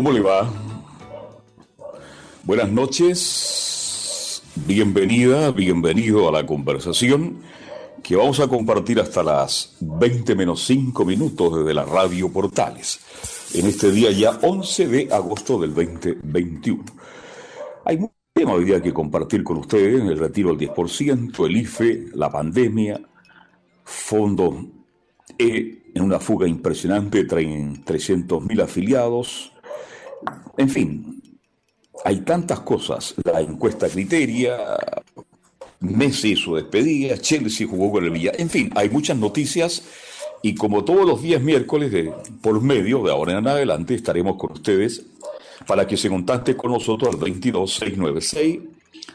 ¿Cómo le va? Buenas noches, bienvenida, bienvenido a la conversación que vamos a compartir hasta las 20 menos 5 minutos desde la radio Portales, en este día ya 11 de agosto del 2021. Hay mucho tema hoy día que compartir con ustedes, el retiro del 10%, el IFE, la pandemia, fondo E en una fuga impresionante, traen 300.000 afiliados, en fin, hay tantas cosas. La encuesta criteria, Messi su despedida, Chelsea jugó con el Villa. En fin, hay muchas noticias y como todos los días miércoles, de, por medio de ahora en adelante, estaremos con ustedes para que se contacte con nosotros al 22696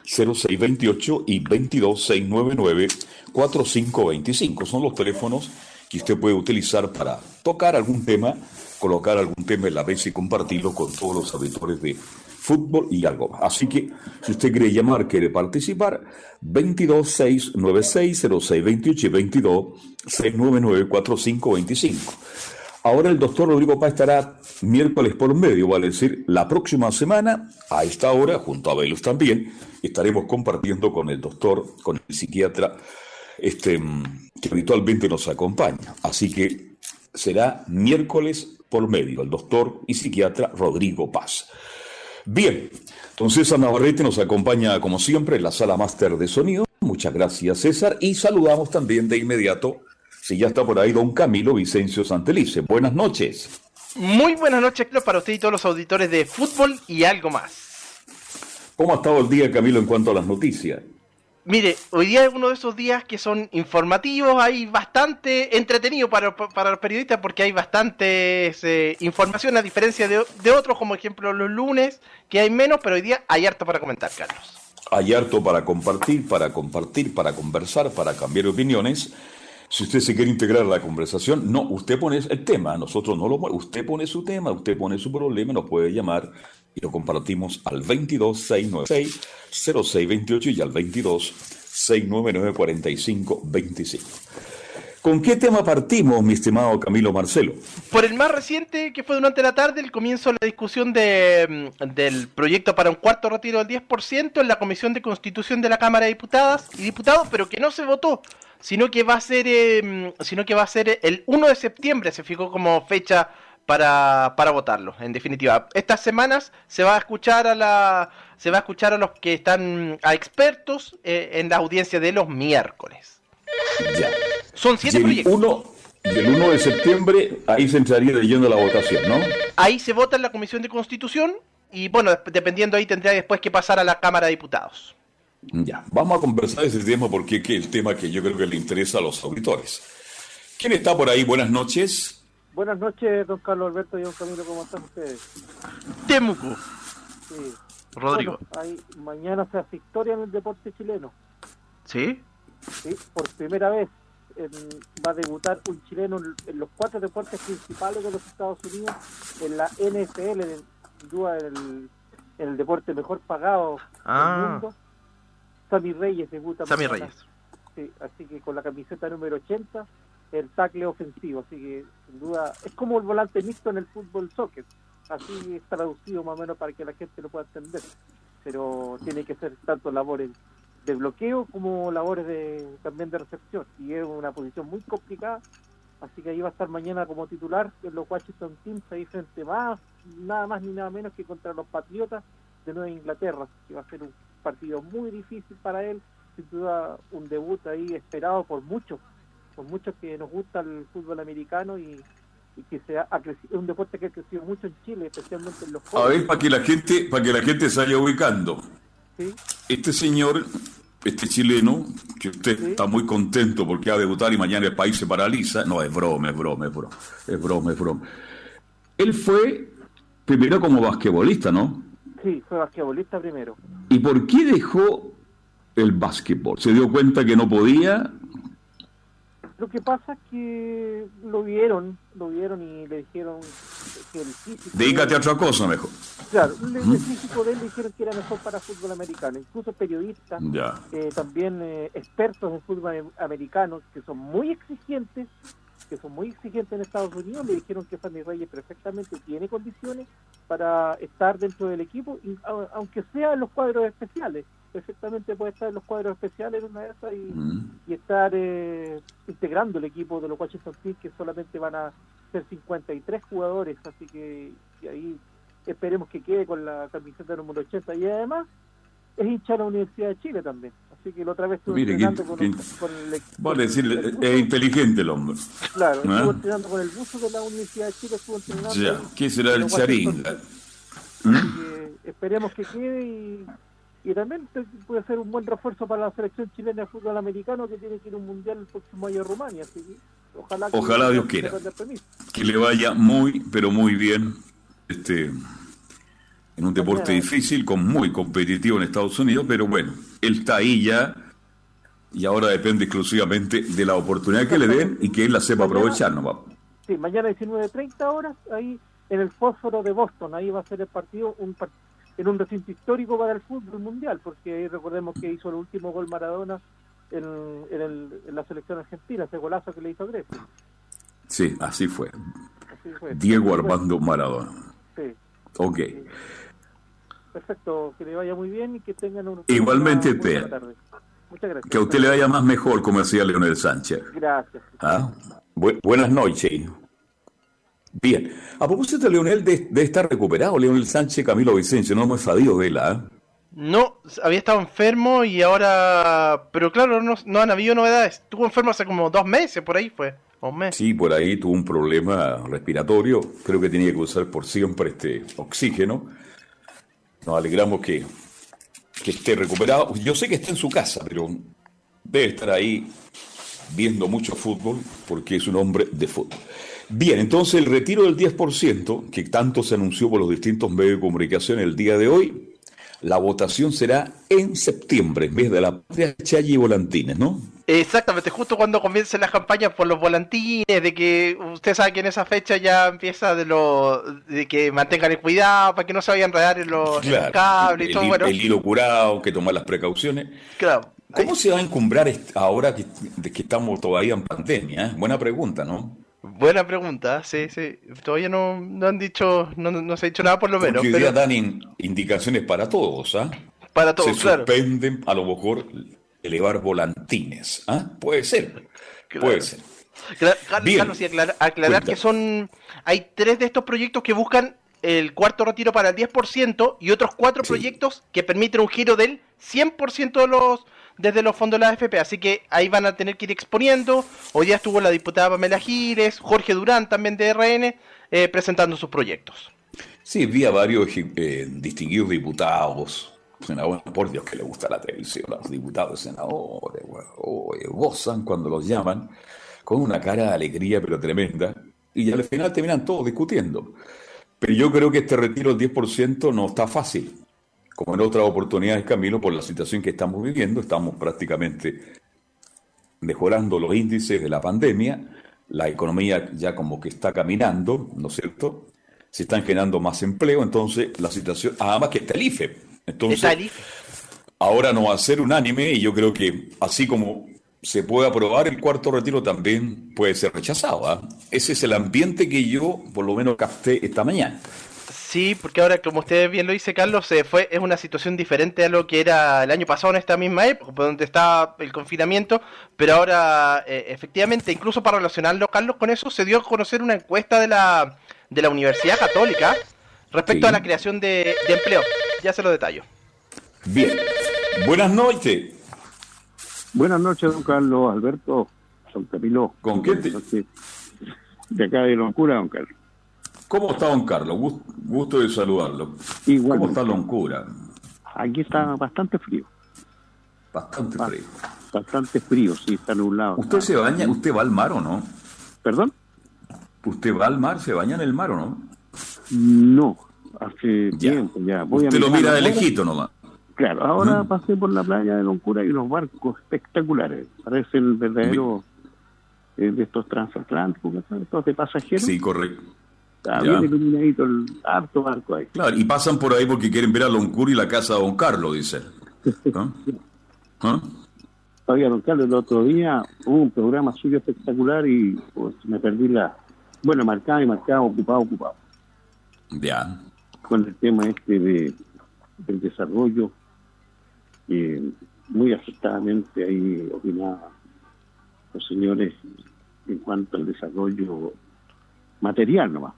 0628 y 22699 4525. Son los teléfonos que usted puede utilizar para tocar algún tema colocar algún tema en la mesa y compartirlo con todos los auditores de fútbol y algo más. Así que, si usted quiere llamar, quiere participar, 226960628 y 226994525. Ahora el doctor Rodrigo Paz estará miércoles por medio, vale decir, la próxima semana, a esta hora, junto a Velus también, estaremos compartiendo con el doctor, con el psiquiatra, este, que habitualmente nos acompaña. Así que será miércoles por medio, el doctor y psiquiatra Rodrigo Paz. Bien, entonces César Navarrete nos acompaña como siempre en la sala máster de sonido. Muchas gracias César y saludamos también de inmediato, si ya está por ahí, don Camilo Vicencio Santelice. Buenas noches. Muy buenas noches, para usted y todos los auditores de fútbol y algo más. ¿Cómo ha estado el día, Camilo, en cuanto a las noticias? Mire, hoy día es uno de esos días que son informativos, hay bastante entretenido para, para los periodistas porque hay bastante eh, información a diferencia de, de, otros, como ejemplo los lunes, que hay menos, pero hoy día hay harto para comentar, Carlos. Hay harto para compartir, para compartir, para conversar, para cambiar opiniones. Si usted se quiere integrar a la conversación, no, usted pone el tema, nosotros no lo usted pone su tema, usted pone su problema, nos puede llamar y lo compartimos al 22696 0628 y al 22 699 4525. ¿Con qué tema partimos, mi estimado Camilo Marcelo? Por el más reciente, que fue durante la tarde, el comienzo de la discusión de, mm, del proyecto para un cuarto retiro del 10% en la Comisión de Constitución de la Cámara de Diputadas y Diputados, pero que no se votó, sino que va a ser, eh, sino que va a ser el 1 de septiembre, se fijó como fecha para, para votarlo, en definitiva. Estas semanas se va a escuchar a la se va a escuchar a los que están a expertos eh, en la audiencia de los miércoles. Ya. Son siete proyectos. Uno, y el 1 de septiembre ahí se entraría leyendo la votación, ¿no? Ahí se vota en la Comisión de Constitución y bueno, dependiendo ahí tendría después que pasar a la Cámara de Diputados. Ya, vamos a conversar ese tema porque es el tema que yo creo que le interesa a los auditores. ¿Quién está por ahí? Buenas noches. Buenas noches, don Carlos Alberto y don Camilo, ¿cómo están ustedes? Temuco. Sí. Rodrigo. Bueno, hay, mañana se hace historia en el deporte chileno. ¿Sí? Sí, por primera vez en, va a debutar un chileno en, en, los cuatro deportes principales de los Estados Unidos, en la NFL, en, el, en el deporte mejor pagado Ah. del mundo. Sammy Reyes debuta Sammy mañana. Reyes. Sí, así que con la camiseta número 80, el tackle ofensivo. Así que, sin duda, es como el volante mixto en el fútbol soccer. Así es traducido más o menos para que la gente lo pueda entender. Pero tiene que ser tanto labores de bloqueo como labores de también de recepción. Y es una posición muy complicada. Así que ahí va a estar mañana como titular en los Washington Teams, ahí frente más, nada más ni nada menos que contra los Patriotas de Nueva Inglaterra, que va a ser un partido muy difícil para él, sin duda un debut ahí esperado por muchos, por muchos que nos gusta el fútbol americano y, y que se ha, crecido, un deporte que ha crecido mucho en Chile, especialmente en los A jóvenes. ver, para que la gente, para que la gente se vaya ubicando. ¿sí? Este señor este chileno, que usted está muy contento porque va a debutar y mañana el país se paraliza. No, es broma, es broma, es broma. Es broma, es broma. Él fue primero como basquetbolista, ¿no? Sí, fue basquetbolista primero. ¿Y por qué dejó el básquetbol? ¿Se dio cuenta que no podía? Lo que pasa es que lo vieron, lo vieron y le dijeron que el físico... Dedícate a otra cosa mejor. Claro, el, el físico de él le dijeron que era mejor para fútbol americano. Incluso periodistas, eh, también eh, expertos de fútbol am- americano, que son muy exigentes, que son muy exigentes en Estados Unidos, le dijeron que Fanny Reyes perfectamente tiene condiciones para estar dentro del equipo, y, a- aunque sea en los cuadros especiales. Perfectamente puede estar en los cuadros especiales en una de esas y, Mm. y estar eh, integrando el equipo de los Washington Team, que solamente van a ser 53 jugadores, así que ahí esperemos que quede con la camiseta número 80 y además es hincha de la Universidad de Chile también, así que la otra vez estuve Mire, entrenando qué- con, qué- con el Vale decir, el es inteligente el hombre. claro, ¿Ah? estuvo entrenando con el buzo de la Universidad de Chile, estuvo entrenando Ya, ¿qué será el charinga? Team. Así que esperemos que quede y, y también puede ser un buen refuerzo para la selección chilena de fútbol americano que tiene que ir a un mundial el próximo año a Rumania, así que ojalá que Ojalá Dios quiera. Que le vaya muy, pero muy bien este, en un deporte difícil, con muy competitivo en Estados Unidos, pero bueno, él está ahí ya y ahora depende exclusivamente de la oportunidad que le den y que él la sepa aprovechar nomás. Sí, mañana 19.30 horas, ahí en el fósforo de Boston, ahí va a ser el partido un par- en un recinto histórico para el fútbol mundial, porque ahí recordemos que hizo el último gol Maradona en, en el- en la selección argentina, ese golazo que le hizo a Grecia. Sí, así fue. Así fue. Diego Armando Maradona. Sí, Ok. Perfecto, que le vaya muy bien y que tengan un, Igualmente, una buena tarde. Muchas gracias. Que a usted le vaya más mejor, como decía Leonel Sánchez. Gracias. ¿Ah? Bu- buenas noches. Bien. A propósito Leonel, de, de estar recuperado, Leonel Sánchez, Camilo Vicencio, no hemos sabido de él, ¿ah? No, había estado enfermo y ahora... Pero claro, no, no han habido novedades. Estuvo enfermo hace como dos meses, por ahí fue. O un mes. Sí, por ahí tuvo un problema respiratorio. Creo que tenía que usar por siempre este oxígeno. Nos alegramos que, que esté recuperado. Yo sé que está en su casa, pero debe estar ahí viendo mucho fútbol porque es un hombre de fútbol. Bien, entonces el retiro del 10%, que tanto se anunció por los distintos medios de comunicación el día de hoy, la votación será en septiembre, en vez de la patria Chayi y Volantines, ¿no? Exactamente, justo cuando comiencen las campañas por los volantines, de que usted sabe que en esa fecha ya empieza de lo de que mantengan el cuidado para que no se vayan a enredar en los, en los cables y el, todo, bueno, el hilo curado, que tomar las precauciones. claro. ¿Cómo se va a encumbrar ahora que, estamos todavía en pandemia? Buena pregunta, ¿no? Buena pregunta, sí, sí. Todavía no, no han dicho, no, no se ha dicho nada por lo menos, Porque hoy día pero dan in- indicaciones para todos, ¿ah? para todos, se claro. suspenden a lo mejor elevar volantines, ¿ah? Puede ser, Claro. puede ser. Bien. Carlos, y aclarar, que son. Hay tres de estos proyectos que buscan el cuarto retiro para el 10% y otros cuatro Sí. proyectos que permiten un giro del 100% de los, desde los fondos de la AFP. Así que ahí van a tener que ir exponiendo. Hoy día estuvo la diputada Pamela Giles, Jorge Durán también de RN, eh, presentando sus proyectos. Sí, vi a varios eh, distinguidos diputados, senadores, por Dios que le gusta la televisión, los diputados, senadores, gozan cuando los llaman, con una cara de alegría pero tremenda, y al final terminan todos discutiendo. Pero yo creo que este retiro del 10% no está fácil. Como en otras oportunidades, Camilo, por la situación que estamos viviendo, estamos prácticamente mejorando los índices de la pandemia, la economía ya como que está caminando, ¿no es cierto? Se están generando más empleo, entonces la situación, además que está el IFE. Entonces, Está el IFE. ahora no va a ser unánime y yo creo que así como se puede aprobar el cuarto retiro, también puede ser rechazado. ¿ah? Ese es el ambiente que yo por lo menos capté esta mañana. Sí, porque ahora, como usted bien lo dice, Carlos, se fue, es una situación diferente a lo que era el año pasado en esta misma época, donde estaba el confinamiento, pero ahora, eh, efectivamente, incluso para relacionarlo, Carlos, con eso, se dio a conocer una encuesta de la, de la Universidad Católica respecto Sí. a la creación de, de empleo. Ya se lo detallo. Bien, buenas noches. Buenas noches, don Carlos, Alberto, don Camilo. ¿Con qué te-. De acá de Loncura, don Carlos. ¿Cómo está don Carlos? Gus- Gusto de saludarlo. ¿Cómo está Loncura? Aquí está bastante frío. Bastante frío. Bastante frío, sí, está nublado. ¿Usted se baña, usted va al mar o no? ¿Perdón? ¿Usted va al mar, se baña en el mar o no? No, hace Ya. tiempo ya. Voy a Usted lo mira de lejito nomás. Claro, ahora pasé por la playa de Loncura y unos barcos espectaculares. Parece el verdadero eh, de estos transatlánticos, estos de pasajeros. Sí, correcto. Está ya. bien iluminadito el harto barco ahí. Claro, y pasan por ahí porque quieren ver a Loncur y la casa de Don Carlos, dicen. ¿Ah? ¿Ah? Oiga, don Carlos, el otro día hubo un programa suyo espectacular y pues, me perdí la... Bueno, marcaba y marcaba, ocupado, ocupado. Ya. Con el tema este de, del desarrollo, eh, muy acertadamente ahí opinaban los señores en cuanto al desarrollo material nomás.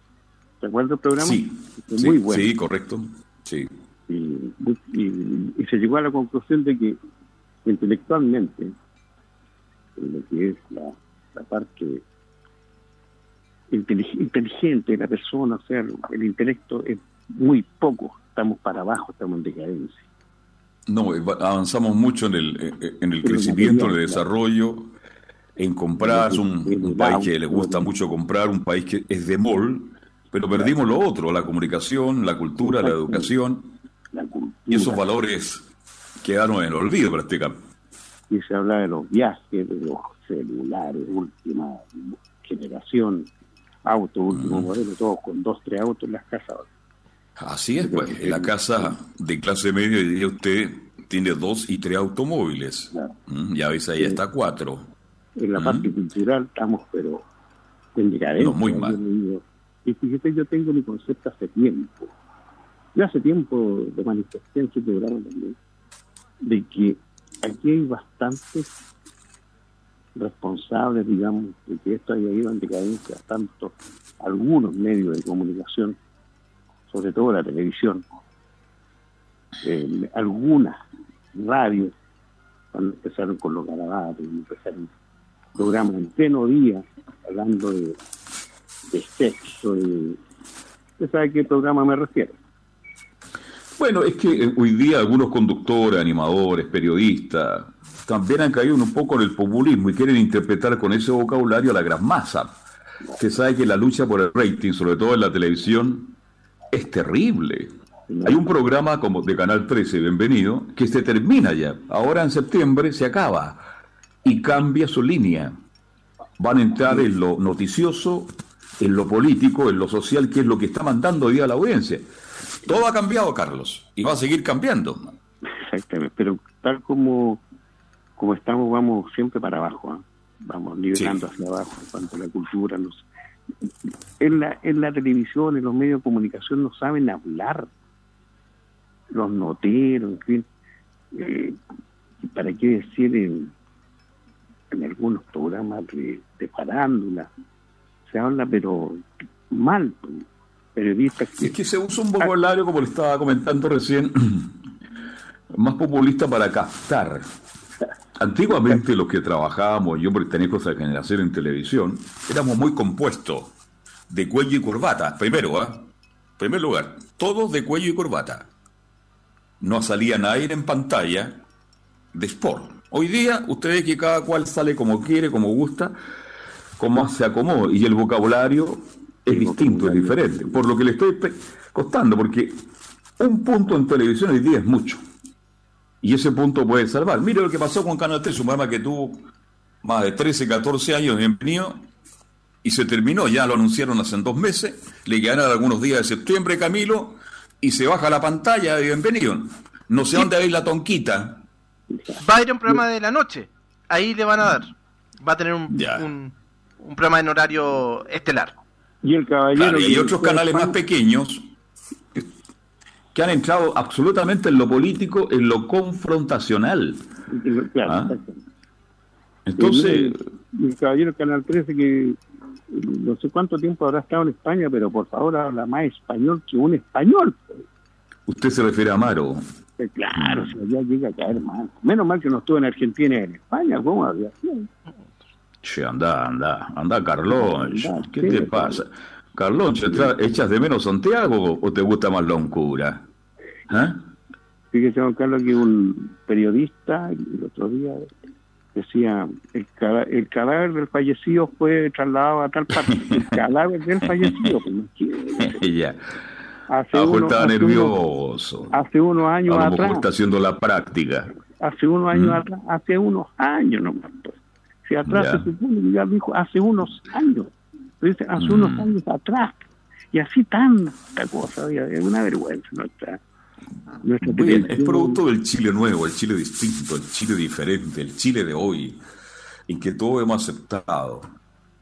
¿Te acuerdas del programa? Sí. Fue sí, muy bueno. Sí, correcto. Sí. y, y- y se llegó a la conclusión de que intelectualmente en lo que es la, la parte intelig- inteligente de la persona, o sea, el intelecto es muy poco, estamos para abajo, estamos en decadencia. No, eh, va- avanzamos mucho en el, eh, eh, en el En el crecimiento, en el desarrollo, en comprar, es un, un país que le gusta mucho comprar, un país que es de mall, pero perdimos lo otro, la comunicación, la cultura, la educación, y esos valores quedaron en el olvido prácticamente. y se habla de los viajes, de los celulares, última generación, auto, último modelo, todos con dos, tres autos en las casas. Así es, pues, en la casa de clase media, diría usted, tiene dos y tres automóviles. Claro. Mm, Y a veces ahí está cuatro. en la Mm. parte cultural estamos, pero en. No, muy mal. Y fíjate, yo tengo mi concepto hace tiempo. Yo hace tiempo lo manifesté en su programa también, de que aquí hay bastantes responsables, digamos, de que esto haya ido en decadencia, tanto algunos medios de comunicación, sobre todo la televisión, eh, algunas radios, cuando empezaron con los garabatos, empezaron programas en pleno día, hablando de, de sexo, de... ¿Usted sabe a qué programa me refiero? Bueno, es que eh, hoy día algunos conductores, animadores, periodistas, también han caído un poco en el populismo y quieren interpretar con ese vocabulario a la gran masa. Usted sabe que la lucha por el rating, sobre todo en la televisión, es terrible. Hay un programa como de Canal 13, bienvenido, que se termina ya. Ahora en septiembre se acaba y cambia su línea. Van a entrar en lo noticioso, en lo político, en lo social, que es lo que está mandando hoy día la audiencia. Todo ha cambiado, Carlos, y va a seguir cambiando. Exactamente, pero tal como, como estamos, vamos siempre para abajo, ¿ah? vamos nivelando Sí. hacia abajo en cuanto a la cultura. Nos... En, la, en la televisión, en los medios de comunicación, no saben hablar. Los noteros, en fin. Eh, ¿Para qué decir en, en algunos programas de, de farándula? Se habla, pero mal. Periodistas que Es que se usa un vocabulario, como le estaba comentando recién, más populista para captar. Antiguamente los que trabajábamos, yo pertenezco a esa generación en televisión, éramos muy compuestos, de cuello y corbata, primero, ¿ah? primer lugar, todos de cuello y corbata. No salía nadie en pantalla de sport. Hoy día, usted ve que cada cual sale como quiere, como gusta, como se acomoda, y el vocabulario es El distinto, es diferente. Por lo que le estoy costando, porque un punto en televisión hoy día es mucho. Y ese punto puede salvar. Mire lo que pasó con Canal 3, un programa que tuvo más de 13, 14 años, bienvenido, y se terminó, ya lo anunciaron hace dos meses, le quedaron algunos días de septiembre, Camilo, y se baja la pantalla de bienvenido. No sé dónde hay la tonquita. Va a ir a un programa de la noche. Ahí le van a dar. Va a tener un, un programa en horario estelar. y el caballero Claro, y hay otros canales más pequeños que- han entrado absolutamente en lo político, en lo confrontacional. Claro, Ah. Entonces, el, el caballero Canal 13 que eh, no sé cuánto tiempo habrá estado en España, pero por favor habla más español que un español. usted se refiere a Amaro. Eh, Claro, si allá llega a caer mal. Menos mal que no estuvo en Argentina y en España, ¿cómo había sido? Che, anda, anda, anda, Carlón. ¿Qué te pasa? Carlón, ¿se tra- ¿echas de menos Santiago o te gusta más Loncura? ¿Ah? Fíjese, don Carlos, que un periodista el otro día decía, el, el cadáver del fallecido fue trasladado a tal parte. El cadáver del fallecido. Pues, ya. Hace estaba nervioso. hace unos años a lo atrás. está haciendo la práctica. Hace unos años mm. atrás, hace unos años nomás. Pues. Atrás se supone que ya dijo hace unos años. Dice, hace unos mm. años atrás. Y así tanta cosa, es una vergüenza nuestra. nuestra bien, es producto del Chile nuevo, el Chile distinto, el Chile diferente, el Chile de hoy, en que todo hemos aceptado,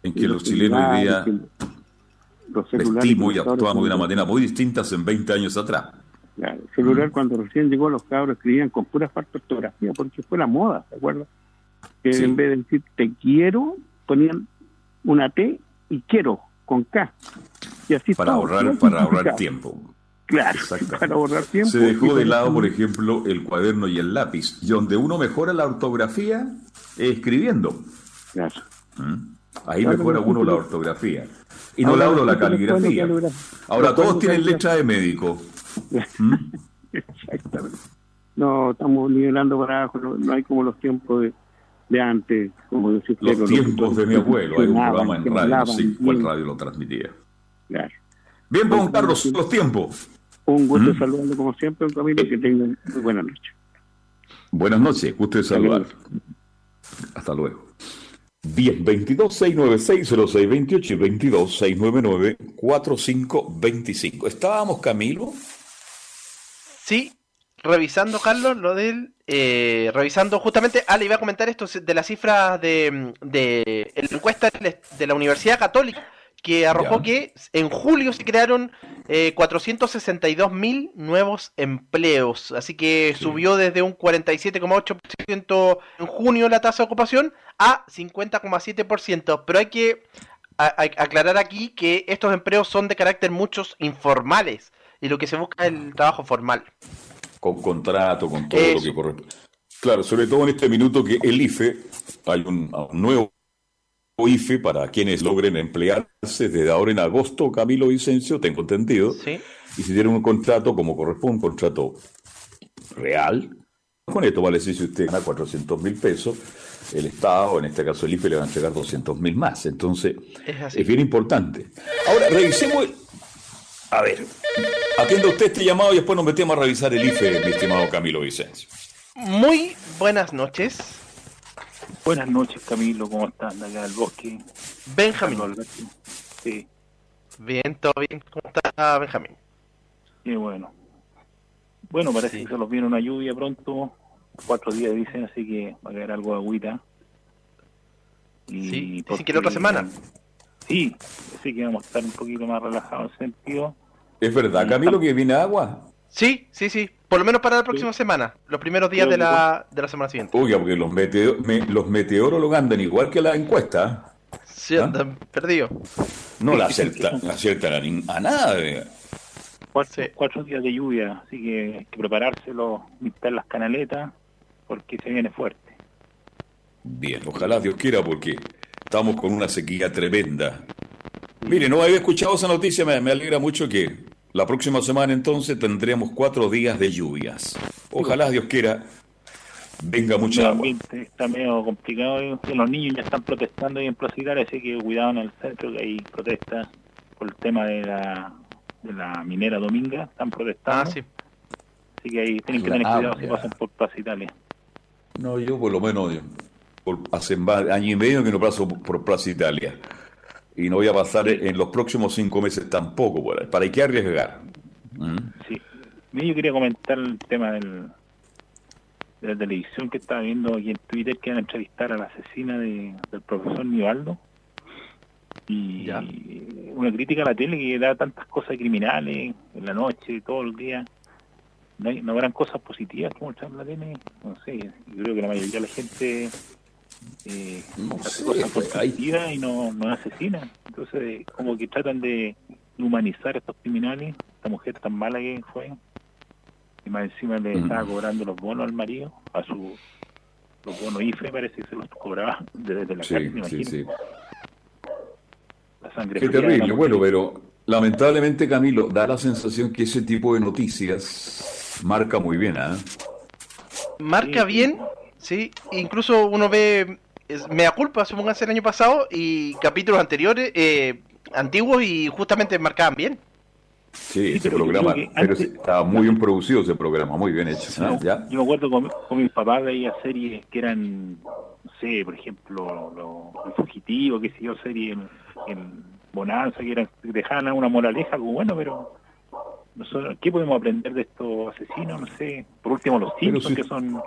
en que los, chilenos hoy día vestimos y actuamos de una manera muy distinta en 20 años atrás. Claro, el celular cuando recién llegó los cabros escribían con pura falta de ortografía porque fue la moda, ¿de acuerdo? Que en vez de decir te quiero, ponían una T y quiero con K. Y así para ahorrar para ahorrar tiempo. Claro, para ahorrar tiempo. Se dejó de lado, por ejemplo, el cuaderno y el lápiz, y donde uno mejora la ortografía escribiendo. Claro. ¿Mm? Ahí mejora uno la ortografía. Y no la la caligrafía. Ahora todos tienen letra de médico. ¿Mm? Exactamente. No, estamos nivelando para abajo, no, hay como los tiempos de, de antes, como decía Los tiempos de mi abuelo, hay un programa en radio, sí, cuál radio lo transmitía. Claro. Bien, Juan Carlos, los tiempos. Un gusto ¿Mm? saludarlo como siempre, Camilo, que tengan muy buena noche. Buenas noches, gusto de saludar. Hasta luego. Bien, 22-696-0628 y 22-699-4525. ¿Estábamos, Camilo? Sí, revisando, Carlos, lo del. Eh, revisando justamente. Ah, le iba a comentar esto de las cifras de, de, la encuesta de la Universidad Católica que arrojó que en julio se crearon eh, 462 mil nuevos empleos, así que subió desde un 47,8% en junio la tasa de ocupación a 50,7%, pero hay que aclarar aquí que estos empleos son de carácter muchos informales y lo que se busca es el trabajo formal. Con contrato, con todo lo que corresponde. Claro, sobre todo en este minuto que el IFE, hay un nuevo IFE para quienes logren emplearse desde ahora en agosto, Camilo Vicencio, tengo entendido. Y si tienen un contrato como corresponde, un contrato real, con esto vale decir si usted gana 400 mil pesos, el Estado, en este caso el IFE, le va a entregar 200 mil más. Entonces, es, bien importante. Ahora, revisemos. A ver, atienda usted este llamado y después nos metemos a revisar el IFE, mi estimado Camilo Vicencio. Muy buenas noches. Buenas noches, Camilo, ¿cómo estás? Acá del bosque. Benjamín. Sí. Bien, todo bien. ¿Cómo está Benjamín? Qué bueno. Bueno, parece que se nos viene una lluvia pronto. Cuatro días dicen, así que va a caer algo de agüita. Y sí, dicen que la otra semana. Sí, así que vamos a estar un poquito más relajados en ese sentido. ¿Es verdad, Camilo, que viene agua? Sí, sí, sí. Por lo menos para la próxima semana, los primeros días de la, de la semana siguiente. Oiga, porque los, los meteorólogos andan igual que la encuesta. Sí, ¿Ah? andan perdidos. No la aciertan, a, nada. Cuatro, días de lluvia, así que hay que preparárselo, limpiar las canaletas, porque se viene fuerte. Bien, ojalá Dios quiera, porque estamos con una sequía tremenda. Mire, no había escuchado esa noticia, me, me alegra mucho que la próxima semana entonces tendremos cuatro días de lluvias. Ojalá Dios quiera venga mucha agua. Está medio complicado. Los niños ya están protestando ahí en Plaza así que cuidado en el centro que hay protestas por el tema de la, de la minera Dominga. Están protestando. Ah, sí. Así que ahí tienen que tener cuidado si pasan por Plaza Italia. No, yo por lo menos por, hace año y medio que no paso por Plaza Italia y no voy a pasar en los próximos cinco meses tampoco. ¿Para qué arriesgar? ¿Mm? Sí. Yo quería comentar el tema del, de la televisión que estaba viendo aquí en Twitter que iban a entrevistar a la asesina de, del profesor Nivaldo. Y una crítica a la tele que da tantas cosas criminales en la noche, todo el día. No, hay, no habrán cosas positivas como la tele. No sé, yo creo que la mayoría de la gente eh, hace cosas pues, positivas y no, no asesina. Entonces, como que tratan de humanizar a estos criminales. Esta mujer tan mala que fue, y más encima le estaba mm. cobrando los bonos al marido, a su los bonos IFE parece que se los cobraba desde la sí, cárcel, sí, La sangre Qué terrible, bueno, pero lamentablemente Camilo, da la sensación que ese tipo de noticias Marca muy bien, ¿ah? Marca bien, sí. Incluso uno ve, es- me da culpa, supóngase el año pasado, y capítulos anteriores, eh, antiguos, y justamente marcaban bien. Sí, ese pero programa, pero antes- sí, estaba muy bien producido ese programa, muy bien hecho. No, ¿Ya? Yo me acuerdo con, con mis papás veía series que eran, no sé, por ejemplo, lo, El Fugitivo, qué sé yo, serie en, en Bonanza, que eran, dejaban una moraleja, algo bueno, pero nosotros, ¿qué podemos aprender de estos asesinos? No sé, por último los Simpsons, si- que son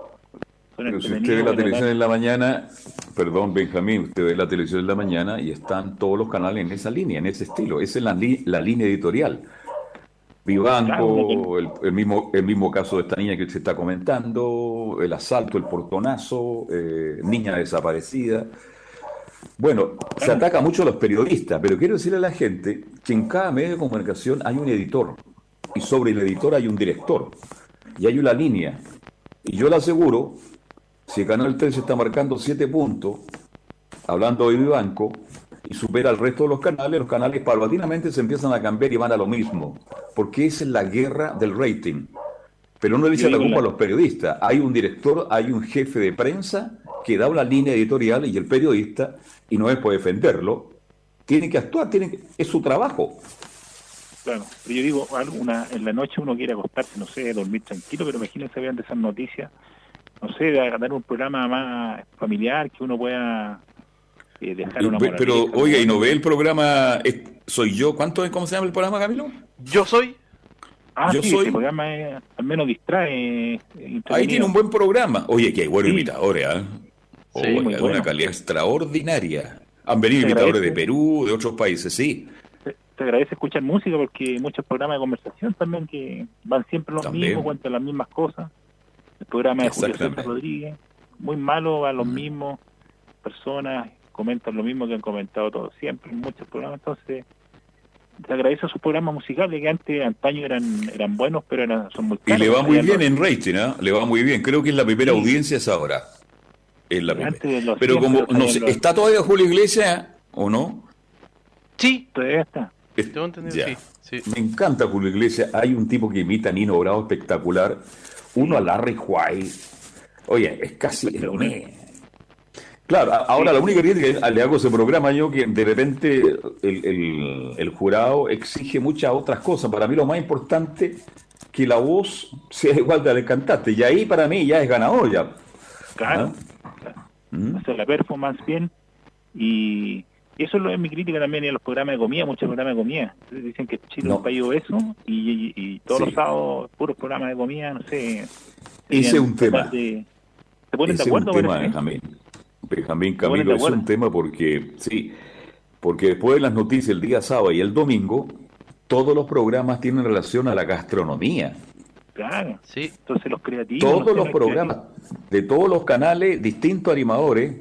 Pero si usted ve la televisión en la mañana, perdón Benjamín, usted ve la televisión en la mañana y están todos los canales en esa línea, en ese estilo. Esa es la, li- la línea editorial. Vivanco, el, el mismo, el mismo caso de esta niña que se está comentando, el asalto, el portonazo, eh, niña desaparecida. Bueno, se ataca mucho a los periodistas, pero quiero decirle a la gente que en cada medio de comunicación hay un editor y sobre el editor hay un director y hay una línea. Y yo le aseguro, si el Canal 13 está marcando 7 puntos, hablando de Vivanco, y supera al resto de los canales, los canales paulatinamente se empiezan a cambiar y van a lo mismo, porque esa es la guerra del rating. Pero no le Yo la culpa a los periodistas. Hay un director, hay un jefe de prensa que da una línea editorial y el periodista, y no es por defenderlo, tiene que actuar, tiene que- es su trabajo. Claro, pero yo digo, alguna, en la noche uno quiere acostarse, no sé, dormir tranquilo, pero imagínense vean de esas noticias, no sé, de dar un programa más familiar que uno pueda eh, dejar una Pe- Pero, moraleja, oiga, ¿y no ve el programa eh, Soy yo? ¿Cuánto, ¿Cómo se llama el programa, Camilo? Yo soy, Ah, Yo sí, soy- este programa es- al menos distrae. eh, Ahí tiene un buen programa. Oye, que hay buenos Sí. imitadores. Sí, muy de bueno. una calidad extraordinaria. Han venido imitadores de agradece. Perú, de otros países, sí. Se agradece escuchar música porque hay muchos programas de conversación también que van siempre los También. mismos, cuentan las mismas cosas. El programa de Julio. César Rodríguez, muy malo, van los Mm. mismos personas, comentan lo mismo que han comentado todos siempre en muchos programas. Entonces, se agradece sus programas musicales que antes, antaño eran eran buenos, pero eran, son muy Y caros. le va muy bien en rating, ¿ah? Le va muy bien. Creo que es la primera Sí. audiencia es ahora. Es la primera. Pero como, no sé, los- ¿está todavía Julio Iglesias o no? sí, Todavía está. Es- tengo entendido, ya. sí, sí. Me encanta Julio Iglesias. Hay un tipo que imita a Nino Bravo espectacular. Uno a Larry White. Oye, es casi lo mismo. Claro, ahora la única crítica que le hago ese programa yo que de repente el, el- el jurado exige muchas otras cosas. Para mí lo más importante que la voz sea igual de la del cantante. Y ahí para mí ya es ganador ya. Claro. ¿Ah? claro. ¿Mm? hacer la performance bien y eso es lo es mi crítica también en los programas de comida, muchos programas de comida. Dicen que Chile No. es un país obeso y, y- y todos Sí. los sábados puros programas de comida, no sé. Ese es un tema. de- ¿Se ponen Ese de acuerdo? es un tema? Benjamín. Benjamín Camilo, es un tema porque, sí, porque después de las noticias el día sábado y el domingo, todos los programas tienen relación a la gastronomía. Claro. Sí. Entonces los creativos... Todos los programas, de todos los canales, distintos animadores,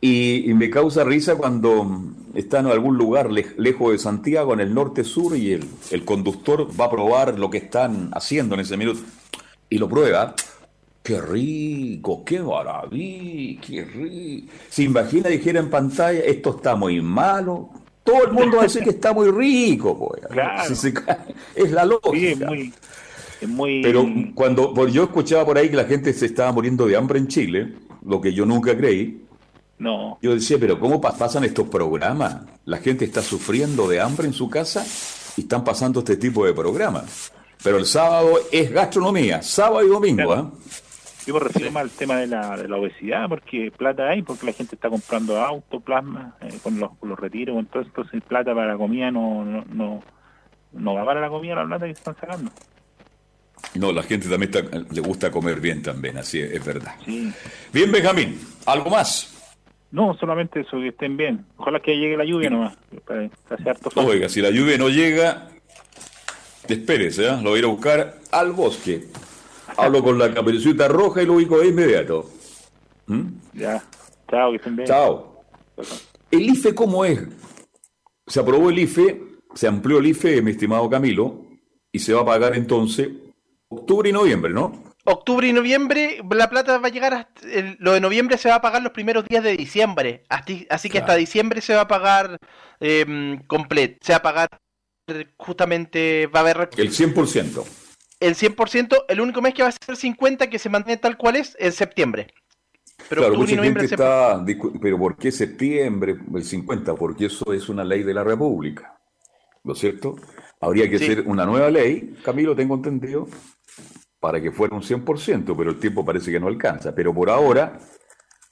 y, y me causa risa cuando están en algún lugar lej- lejos de Santiago, en el norte-sur, y el, el conductor va a probar lo que están haciendo en ese minuto, y lo prueba. ¡Qué rico! ¡Qué maravilla! ¡Qué rico! Se imagina, dijera en pantalla, esto está muy malo. Todo el mundo va a decir que está muy rico, pues. Claro. Es la lógica. Sí, es muy... Es muy Pero cuando yo escuchaba por ahí que la gente se estaba muriendo de hambre en Chile, lo que yo nunca creí, No, yo decía, pero ¿cómo pa- pasan estos programas? La gente está sufriendo de hambre en su casa y están pasando este tipo de programas. Pero el sábado es gastronomía, sábado y domingo, Claro. ¿ah? yo me refiero más al tema de la, de la obesidad, porque plata hay, porque la gente está comprando auto, plasma, eh, con, los, con los retiros, entonces, entonces plata para la comida no, no, no, no va para la comida la plata que están sacando. No, la gente también está- le gusta comer bien también, así es, es verdad. Sí. Bien, Benjamín, ¿algo más? No, solamente eso, que estén bien. Ojalá que llegue la lluvia nomás, para harto. Oiga, si la lluvia no llega, espérese, ¿ah? lo voy a ir a buscar al bosque. Hablo con la caperucita roja y lo ubico de inmediato. ¿Mm? Ya, chao, que estén bien. Chao. ¿El IFE cómo es? Se aprobó el IFE, se amplió el IFE, mi estimado Camilo, y se va a pagar entonces octubre y noviembre, ¿no? Octubre y noviembre, la plata va a llegar hasta, el- lo de noviembre se va a pagar los primeros días de diciembre, así, así que hasta diciembre se va a pagar eh, completo, se va a pagar justamente, va a haber El 100%. el 100%, el único mes que va a ser 50 que se mantiene tal cual es, es septiembre. Pero claro, octubre y noviembre está, pero ¿por qué septiembre el 50? Porque eso es una ley de la República. ¿No es cierto? Habría que hacer una nueva ley, Camilo, tengo entendido, para que fuera un 100%, pero el tiempo parece que no alcanza. Pero por ahora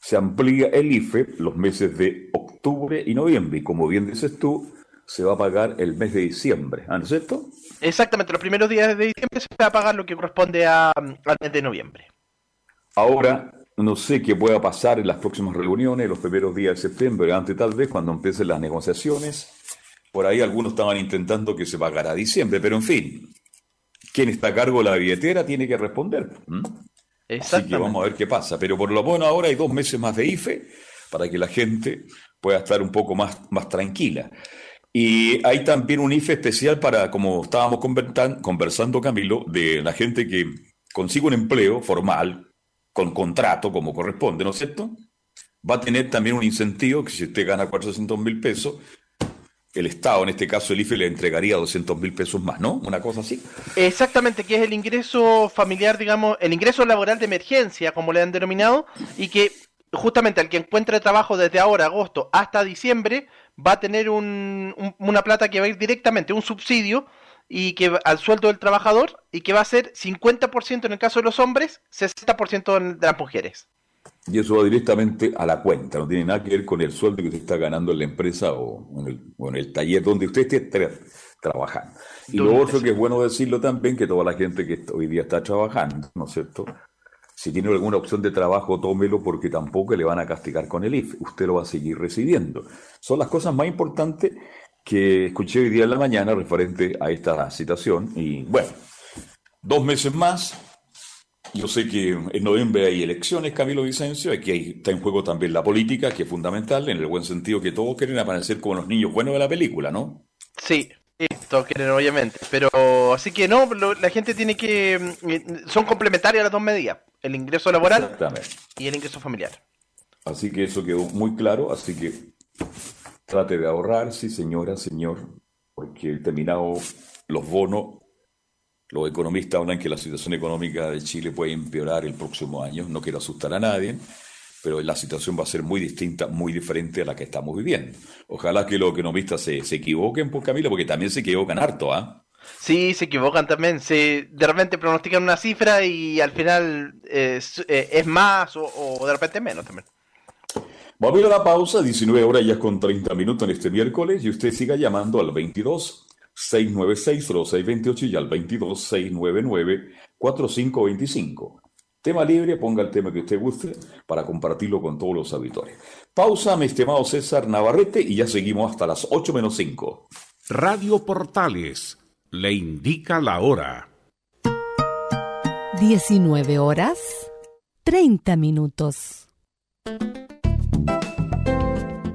se amplía el IFE los meses de octubre y noviembre, y como bien dices tú, se va a pagar el mes de diciembre, ¿ah, ¿no es cierto? Exactamente, los primeros días de diciembre se va a pagar lo que corresponde a, al mes de noviembre. Ahora, no sé qué pueda pasar en las próximas reuniones, los primeros días de septiembre, antes tal vez, cuando empiecen las negociaciones. Por ahí algunos estaban intentando que se pagara a diciembre, pero en fin, quien está a cargo de la billetera tiene que responder. Así que vamos a ver qué pasa. Pero por lo bueno ahora hay dos meses más de IFE para que la gente pueda estar un poco más, más tranquila. Y hay también un IFE especial para, como estábamos conversando, Camilo, de la gente que consigue un empleo formal, con contrato como corresponde, ¿no es cierto? Va a tener también un incentivo que si usted gana 400 mil pesos, el Estado, en este caso el IFE, le entregaría 200 mil pesos más, ¿no? Una cosa así. Exactamente, que es el ingreso familiar, digamos, el ingreso laboral de emergencia, como le han denominado, y que justamente al que encuentre trabajo desde ahora, agosto, hasta diciembre, va a tener un, una plata que va a ir directamente, un subsidio, y que al sueldo del trabajador y que va a ser 50% en el caso de los hombres, 60% de las mujeres. Y eso va directamente a la cuenta, no tiene nada que ver con el sueldo que usted está ganando en la empresa o en el, taller donde usted esté trabajando. Y lo otro que es bueno decirlo también, que toda la gente que hoy día está trabajando, ¿no es cierto? Si tiene alguna opción de trabajo, tómelo porque tampoco le van a castigar con el IFE. Usted lo va a seguir recibiendo. Son las cosas más importantes que escuché hoy día en la mañana referente a esta situación. Y bueno, dos meses más. Yo sé que en noviembre hay elecciones, Camilo Vicencio, aquí hay, está en juego también la política, que es fundamental, en el buen sentido que todos quieren aparecer como los niños buenos de la película, ¿no? Sí, todos quieren obviamente, pero así que no, la gente tiene que... Mm, son complementarias las dos medidas, el ingreso laboral y el ingreso familiar. Así que eso quedó muy claro, así que Trate de ahorrar, sí, señora, señor, porque terminado los bonos, los economistas hablan que la situación económica de Chile puede empeorar el próximo año. No quiero asustar a nadie, pero la situación va a ser muy distinta, muy diferente a la que estamos viviendo. Ojalá que los economistas se, se equivoquen, por pues, Camilo, porque también se equivocan harto, ¿ah? Sí, se equivocan también. Se, de repente pronostican una cifra y al final es, eh, es más o, o de repente menos también. Vamos a ir a la pausa, 19 horas ya con 30 minutos en este miércoles y usted siga llamando al 22 696 0628 y al 22 699 4525. Tema libre, ponga el tema que usted guste para compartirlo con todos los auditores. Pausa, mi estimado César Navarrete, y ya seguimos hasta las 8 menos 5. Radio Portales le indica la hora. 19 horas 30 minutos.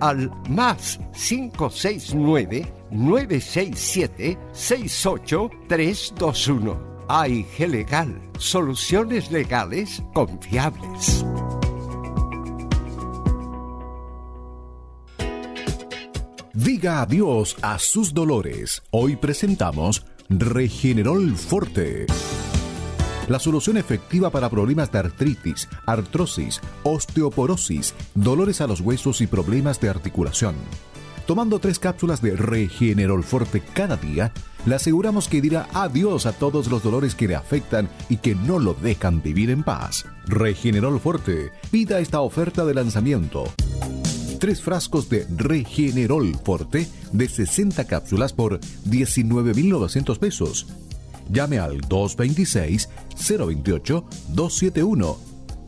al más 569 967 68321. AIG Legal, soluciones legales confiables. Diga adiós a sus dolores. Hoy presentamos Regenerol Forte la solución efectiva para problemas de artritis, artrosis, osteoporosis, dolores a los huesos y problemas de articulación. Tomando tres cápsulas de Regenerol Forte cada día, le aseguramos que dirá adiós a todos los dolores que le afectan y que no lo dejan vivir en paz. Regenerol Forte, pida esta oferta de lanzamiento. Tres frascos de Regenerol Forte de 60 cápsulas por 19.900 pesos. Llame al 226-028-271.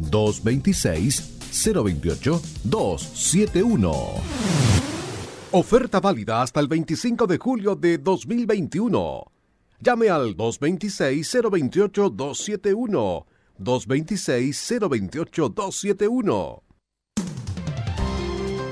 226-028-271. Oferta válida hasta el 25 de julio de 2021. Llame al 226-028-271. 226-028-271.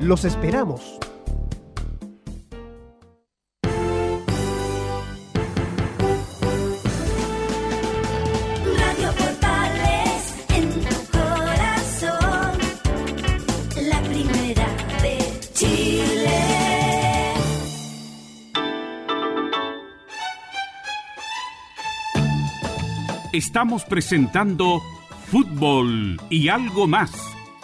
Los esperamos. Radio Portales en tu corazón, la primera de Chile. Estamos presentando Fútbol y algo más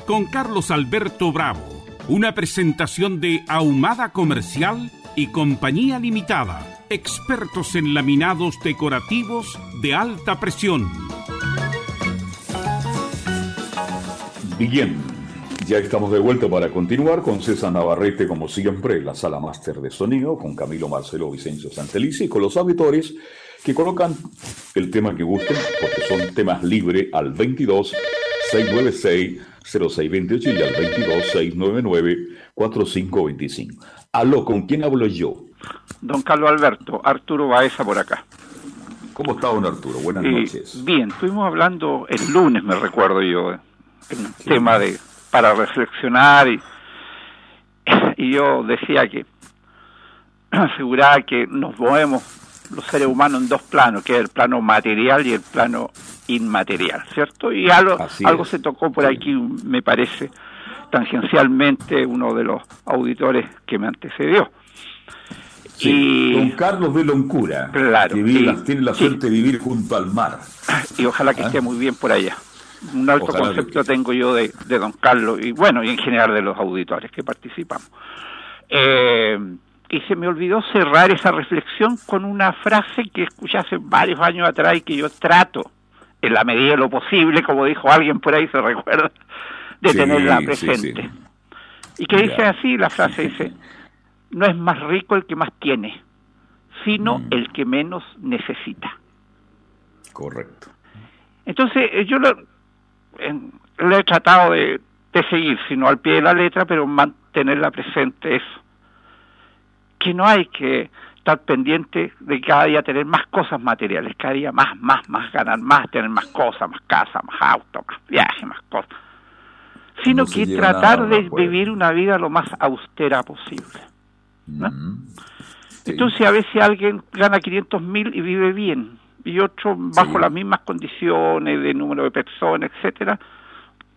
con Carlos Alberto Bravo. Una presentación de Ahumada Comercial y Compañía Limitada. Expertos en laminados decorativos de alta presión. Bien, ya estamos de vuelta para continuar con César Navarrete, como siempre, en la sala máster de sonido, con Camilo Marcelo Vicencio Santelici y con los auditores que colocan el tema que gusten, porque son temas libres al 22 696 0628 y al 22 699 4525. Aló, ¿con quién hablo yo? Don Carlos Alberto, Arturo Baeza por acá. ¿Cómo está, don Arturo? Buenas Eh, noches. bien, estuvimos hablando el lunes, me recuerdo yo, eh, un tema de para reflexionar y, y yo decía que aseguraba que nos movemos los seres humanos en dos planos, que es el plano material y el plano inmaterial, ¿cierto? Y algo, algo se tocó por aquí, me parece, tangencialmente uno de los auditores que me antecedió. Sí, y- Don Carlos de Loncura, Claro, que vive tiene la suerte de vivir junto al mar. y ojalá que Ah. esté muy bien por allá. Un alto Ojalá concepto tengo yo de, de don Carlos y bueno, y en general de los auditores que participamos. Eh, y se me olvidó cerrar esa reflexión con una frase que escuché hace varios años atrás y que yo trato, en la medida de lo posible, como dijo alguien por ahí, se recuerda, de Sí, tenerla presente. sí. Y que dice así, la frase dice, no es más rico el que más tiene, sino Mm. el que menos necesita. Correcto. Entonces, eh, yo lo, en- lo he tratado de, de seguir, sino al pie de la letra, pero mantenerla presente eso. Que no hay que estar pendiente de cada día tener más cosas materiales, cada día más, más, más, ganar más, tener más cosas, más casa, más auto, más viaje, más cosas. Sino No que tratar nada, de puede. vivir una vida lo más austera posible. ¿no? Mm. Sí. Entonces a veces alguien gana 500 mil y vive bien, y otro bajo Sí. las mismas condiciones de número de personas, etcétera,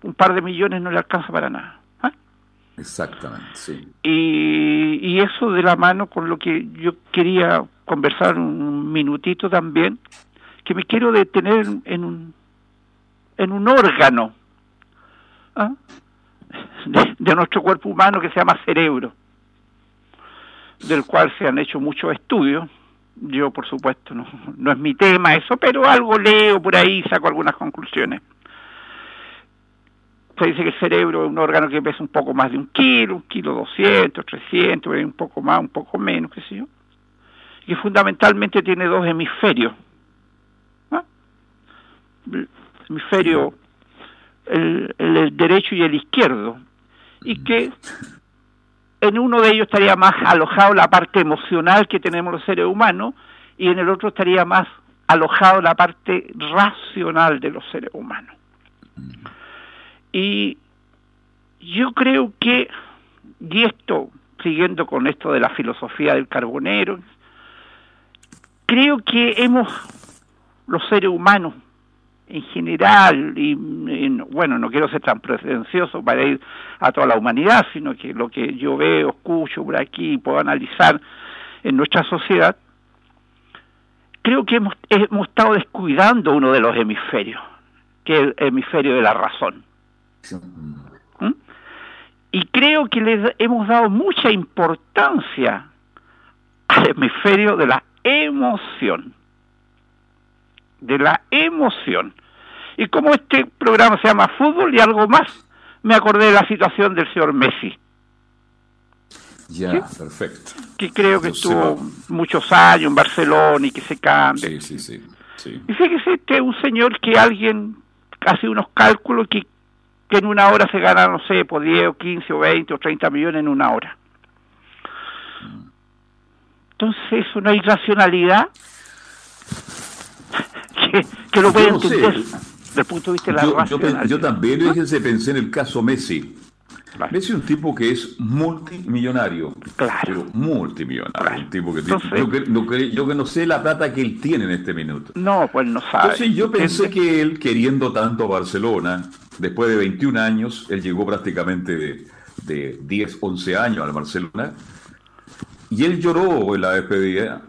un par de millones no le alcanza para nada. Exactamente, sí. Y, y eso de la mano con lo que yo quería conversar un minutito también, que me quiero detener en un, en un órgano ¿ah? de, nuestro cuerpo humano que se llama cerebro, del cual se han hecho muchos estudios. Yo, por supuesto, no, no es mi tema eso, pero algo leo por ahí, saco algunas conclusiones. Se dice que el cerebro es un órgano que pesa un poco más de un kilo, un kilo doscientos, trescientos, un poco más, un poco menos, qué sé yo. Y fundamentalmente tiene dos hemisferios. hemisferio, el, el- el derecho y el izquierdo, y que en uno de ellos estaría más alojado la parte emocional que tenemos los seres humanos, y en el otro estaría más alojado la parte racional de los seres humanos. Y yo creo que, y esto, siguiendo con esto de la filosofía del carbonero, creo que hemos, los seres humanos en general, y en- bueno, no quiero ser tan pretencioso para ir a toda la humanidad, sino que lo que yo veo, escucho por aquí y puedo analizar en nuestra sociedad, creo que hemos, hemos estado descuidando uno de los hemisferios, que es el hemisferio de la razón. ¿Mm? Y creo que le hemos dado mucha importancia al hemisferio de la emoción. De la emoción. Y como este programa se llama Fútbol y algo más, me acordé de la situación del señor Messi, Ya, perfecto. que creo que estuvo muchos años en Barcelona y que se cambia. Sí, sí, sí. sí. Y fíjese, este es un señor que alguien hace unos cálculos que, que en una hora se gana, no sé, por 10 o 15 o 20 o 30 millones en una hora. Entonces, eso no hay racionalidad que, que lo Yo no sé. entender desde el punto de vista de la Yo, yo racionalidad. yo también, fíjense, pensé en el caso Messi. Messi es un tipo que es multimillonario. Pero multimillonario. Un tipo que tiene- Entonces- yo, que, no que- yo que no sé la plata que él tiene en este minuto. No, pues no sabe. Entonces yo pensé que él, queriendo tanto a Barcelona, después de 21 años, él llegó prácticamente de, de 10, 11 años al Barcelona, y él lloró en la despedida.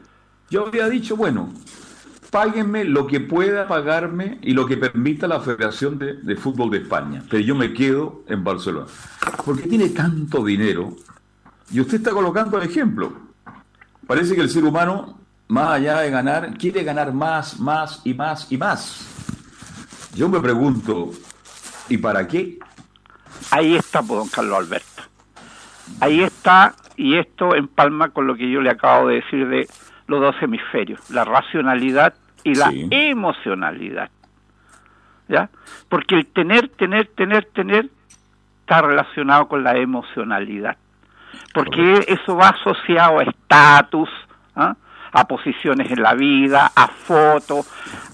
Yo había dicho, bueno, páguenme lo que pueda pagarme y lo que permita la Federación de, de Fútbol de España, pero yo me quedo en Barcelona. Porque tiene tanto dinero, y usted está colocando el ejemplo. Parece que el ser humano, más allá de ganar, quiere ganar más, más y más y más. Yo me pregunto, ¿y para qué? Ahí está, pues, don Carlos Alberto. Ahí está, y esto empalma con lo que yo le acabo de decir de los dos hemisferios, la racionalidad y la emocionalidad. ¿Ya? Porque el tener, tener, tener, tener está relacionado con la emocionalidad. Porque eso va asociado a estatus, ¿ah? A posiciones en la vida, a fotos,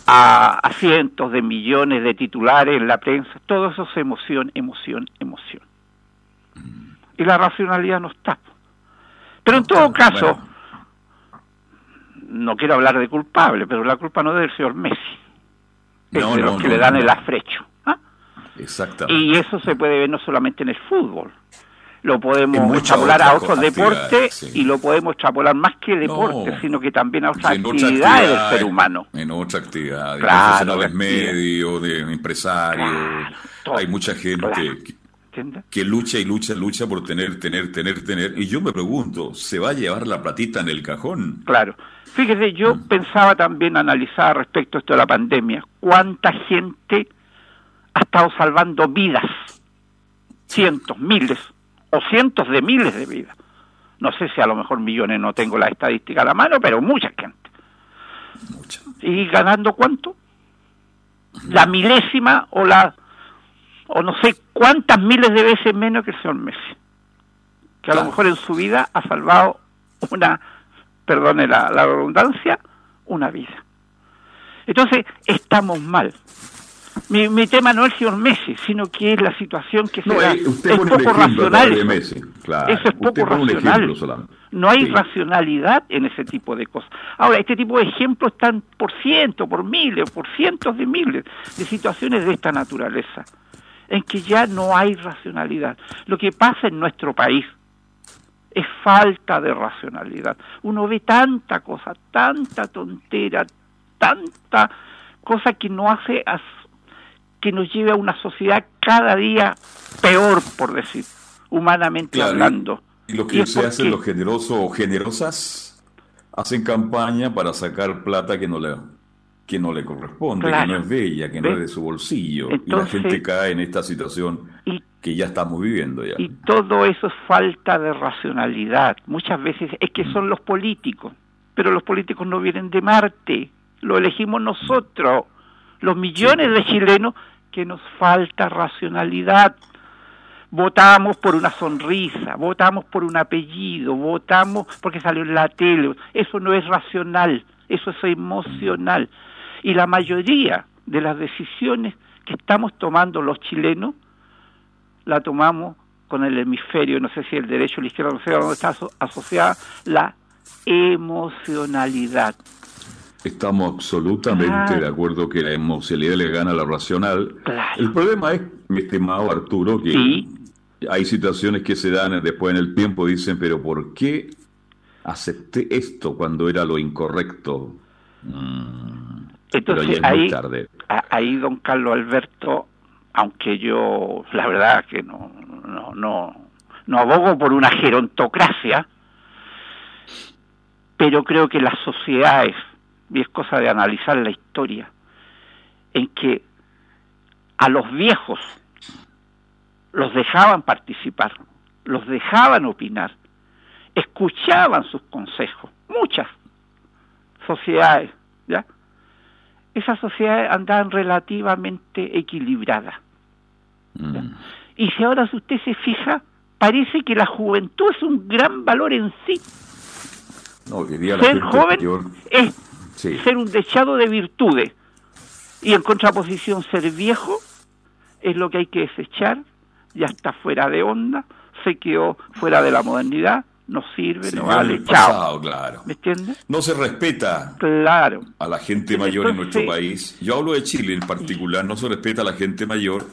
a, a cientos de millones de titulares en la prensa. Todo eso es emoción, emoción, emoción. Y la racionalidad no está. Pero en todo caso, no quiero hablar de culpable, pero la culpa no es del señor Messi. Es No, de no, los que no, le dan el afrecho. Exactamente. Y eso se puede ver no solamente en el fútbol. Lo podemos extrapolar a otros deportes sí. y lo podemos extrapolar más que deportes, No. sino que también a otras actividades del ser humano. En otra actividad, de Claro, profesionales medios, de empresarios. Hay mucha gente que, lucha y lucha, lucha por tener, tener, tener, tener. Y yo me pregunto, ¿se va a llevar la platita en el cajón? Claro. Fíjese, yo pensaba también analizar respecto a esto de la pandemia, cuánta gente ha estado salvando vidas, cientos, miles o cientos de miles de vidas. No sé si a lo mejor millones, no tengo la estadística a la mano, pero mucha gente. ¿Y ganando cuánto? La milésima o la o no sé cuántas miles de veces menos que el señor Messi, que a lo mejor en su vida ha salvado una, perdone la, la redundancia, una vida. Entonces, estamos mal. Mi, mi tema no es señor Messi, sino que es la situación que se No, da. eh, usted es poco racional. de eso. Messi. Claro, Eso es usted poco racional. ejemplo. No hay Sí. racionalidad en ese tipo de cosas. Ahora, este tipo de ejemplos están por cientos, por miles, por cientos de miles de situaciones de esta naturaleza, en que ya no hay racionalidad. Lo que pasa en nuestro país es falta de racionalidad. Uno ve tanta cosa, tanta tontera, tanta cosa que no hace que nos lleve a una sociedad cada día peor, por decir, humanamente Claro, hablando. Y lo que se hacen los generosos o generosas hacen campaña para sacar plata que no le que no le corresponde, que no es de ella, que no es de su bolsillo. y la gente cae en esta situación que ya estamos viviendo ya. Y todo eso es falta de racionalidad. Muchas veces es que son los políticos, pero los políticos no vienen de Marte, lo elegimos nosotros, los millones de chilenos que nos falta racionalidad. Votamos por una sonrisa, votamos por un apellido, votamos porque salió en la tele. Eso no es racional, eso es emocional. Y la mayoría de las decisiones que estamos tomando los chilenos la tomamos con el hemisferio, no sé si el derecho o la izquierda, no sé dónde está aso- asociada la emocionalidad. Estamos absolutamente Claro. de acuerdo que la emocionalidad le gana a la racional. Claro. El problema es, mi estimado Arturo, que Sí. hay situaciones que se dan después en el tiempo, dicen, pero ¿por qué acepté esto cuando era lo incorrecto? Mm, pero Entonces ya es muy ahí, tarde. ahí don Carlos Alberto, aunque yo la verdad que no, no, no, no abogo por una gerontocracia, pero creo que las sociedades, y es cosa de analizar la historia, en que a los viejos los dejaban participar, los dejaban opinar, escuchaban sus consejos, muchas sociedades, ¿ya? Esas sociedades andaban relativamente equilibradas. Mm. Y si ahora si usted se fija, parece que la juventud es un gran valor en sí. No, Ser joven es Sí. ser un dechado de virtudes. Y en contraposición, ser viejo es lo que hay que desechar, ya está fuera de onda, se quedó fuera de la modernidad, no sirve, Se no vale, el chao. pasado, claro. ¿Me entiendes? No se respeta Claro. a la gente mayor en nuestro país. Yo hablo de Chile en particular, no se respeta a la gente mayor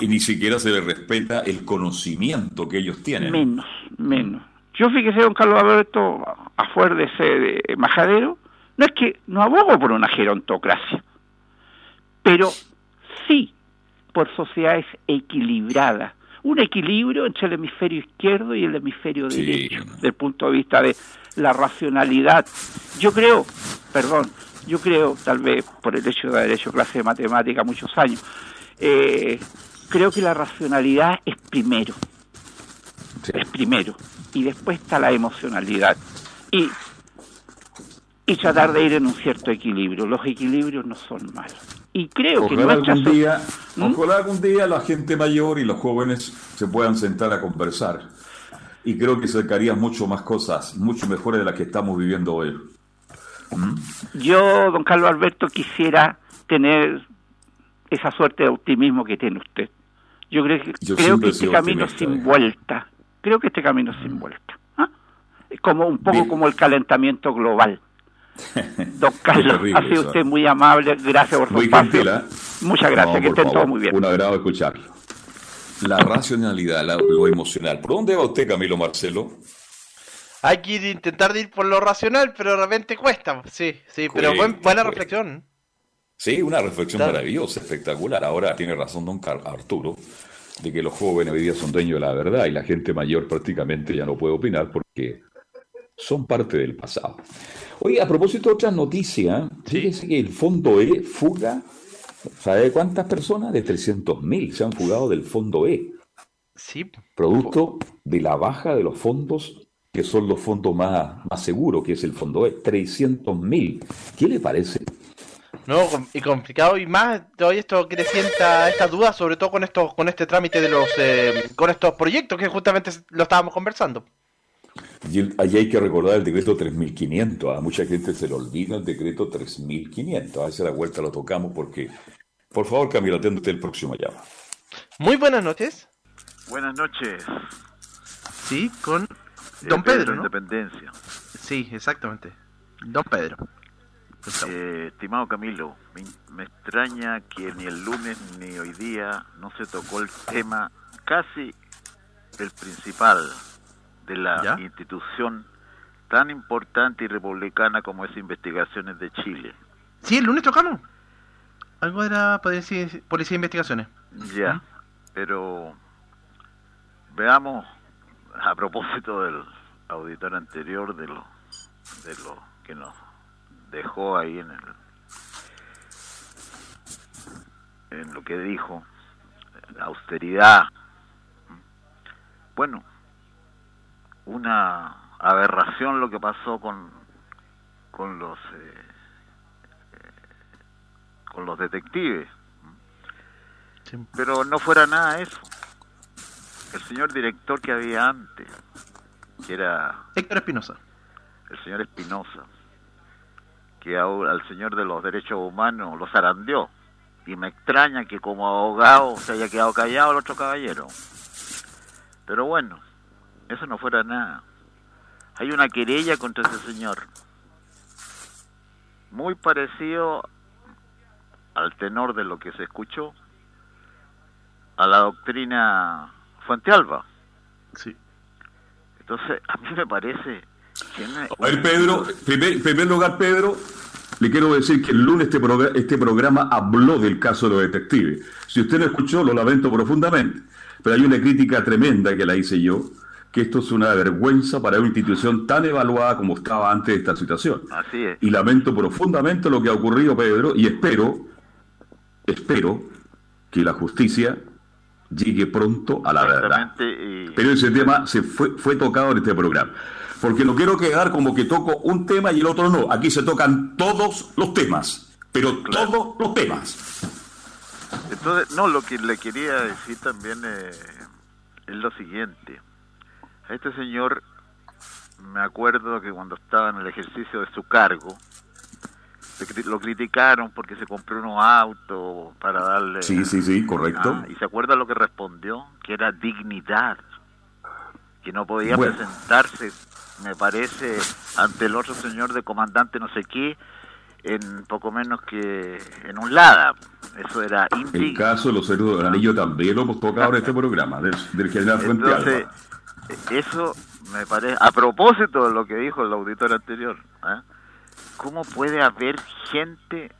y ni siquiera se le respeta el conocimiento que ellos tienen. Menos, menos. Yo fíjese, don Carlos Alberto, afuera de ese de majadero, no es que no abogo por una gerontocracia, pero sí por sociedades equilibradas. Un equilibrio entre el hemisferio izquierdo y el hemisferio Sí. derecho, desde el punto de vista de la racionalidad. Yo creo, perdón, yo creo, tal vez por el hecho de haber hecho clase de matemática muchos años, eh, creo que la racionalidad es primero es primero y después está la emocionalidad y y tratar de ir en un cierto equilibrio los equilibrios no son malos y creo que nuestra algún so- día, ¿Mm? ojalá algún día la gente mayor y los jóvenes se puedan sentar a conversar. Y creo que sacarían mucho más cosas, mucho mejores de las que estamos viviendo hoy. yo don Carlos Alberto quisiera tener esa suerte de optimismo que tiene usted yo creo que Yo creo que este camino es sin eh. vuelta creo que este camino es sin vuelta ¿ah? es como un poco Bien. como el calentamiento global don Carlos terrible ha sido eso. usted muy amable gracias por su Muy espacio gentil, ¿eh? muchas gracias No, que estén favor, todos muy bien Un agrado escucharlo. La racionalidad, la- lo emocional. ¿Por dónde va usted, Camilo Marcelo? Hay que ir- intentar de ir por lo racional, pero de repente cuesta. Sí, sí, pero buen- buena cuesta. reflexión. Sí, una reflexión Claro. maravillosa, espectacular. Ahora tiene razón don Car- Arturo, de que los jóvenes hoy día son dueños de la verdad y la gente mayor prácticamente ya no puede opinar porque son parte del pasado. Oye, a propósito de otras noticias, fíjese que el Fondo E fuga, ¿sabe cuántas personas? De 300.000 se han fugado del Fondo E, Sí. producto de la baja de los fondos que son los fondos más, más seguros, que es el Fondo E, 300.000. ¿Qué le parece? No, y complicado y más todavía esto crecienta esta duda, sobre todo con esto, con este trámite de los, eh, con estos proyectos que justamente lo estábamos conversando. Y el- allí hay que recordar el decreto 3500. A mucha gente se le olvida el decreto 3500. A veces a la vuelta lo tocamos porque. Por favor, Camilo, atiéndete el próximo llama. Muy buenas noches. Buenas noches. Sí, con Eh, Don Pedro, ¿no? Independencia. Sí, exactamente. Don Pedro. Eh, estimado Camilo, me, me extraña que ni el lunes ni hoy día no se tocó el tema casi el principal de la ¿Ya? institución tan importante y republicana como es Investigaciones de Chile. Sí, el lunes tocamos. Algo era policía, policía de investigaciones. Ya, pero veamos a propósito del auditor anterior de lo de lo que nos dejó ahí en el en lo que dijo la austeridad bueno una aberración lo que pasó con con los eh, eh, con los detectives. Pero no fuera nada eso. El señor director que había antes, que era Héctor Espinosa. el señor Espinosa, que ahora al señor de los derechos humanos lo zarandeó. Y me extraña que como abogado se haya quedado callado el otro caballero. Pero bueno, eso no fuera nada. Hay una querella contra ese señor. Muy parecido al tenor de lo que se escuchó a la doctrina Fuente Alba. Sí. Entonces, a mí me parece que A ver, Pedro, primer, en primer lugar, Pedro, le quiero decir que el lunes este, progr- este programa habló del caso de los detectives. Si usted no escuchó, lo lamento profundamente. Pero hay una crítica tremenda que la hice yo, que esto es una vergüenza para una institución tan evaluada como estaba antes de esta situación. Así es. Y lamento profundamente lo que ha ocurrido, Pedro, y espero, espero que la justicia llegue pronto a la verdad. Y- Pero ese tema se fue, fue tocado en este programa. Porque no quiero quedar como que toco un tema y el otro no. Aquí se tocan todos los temas. Pero todos los temas. Entonces, no, lo que le quería decir también eh, es lo siguiente. Este señor, me acuerdo que cuando estaba en el ejercicio de su cargo, lo criticaron porque se compró unos autos para darle... Sí, sí, sí, correcto. Ah, y se acuerda lo que respondió, que era dignidad, que no podía Bueno. presentarse, me parece, ante el otro señor de comandante no sé qué, en poco menos que en un Lada. Eso era El indigno. caso de los héroes del anillo también lo hemos tocado en este programa, del, del general Fuente Entonces, Alba. Eso me parece, a propósito de lo que dijo el auditor anterior, ¿eh? ¿cómo puede haber gente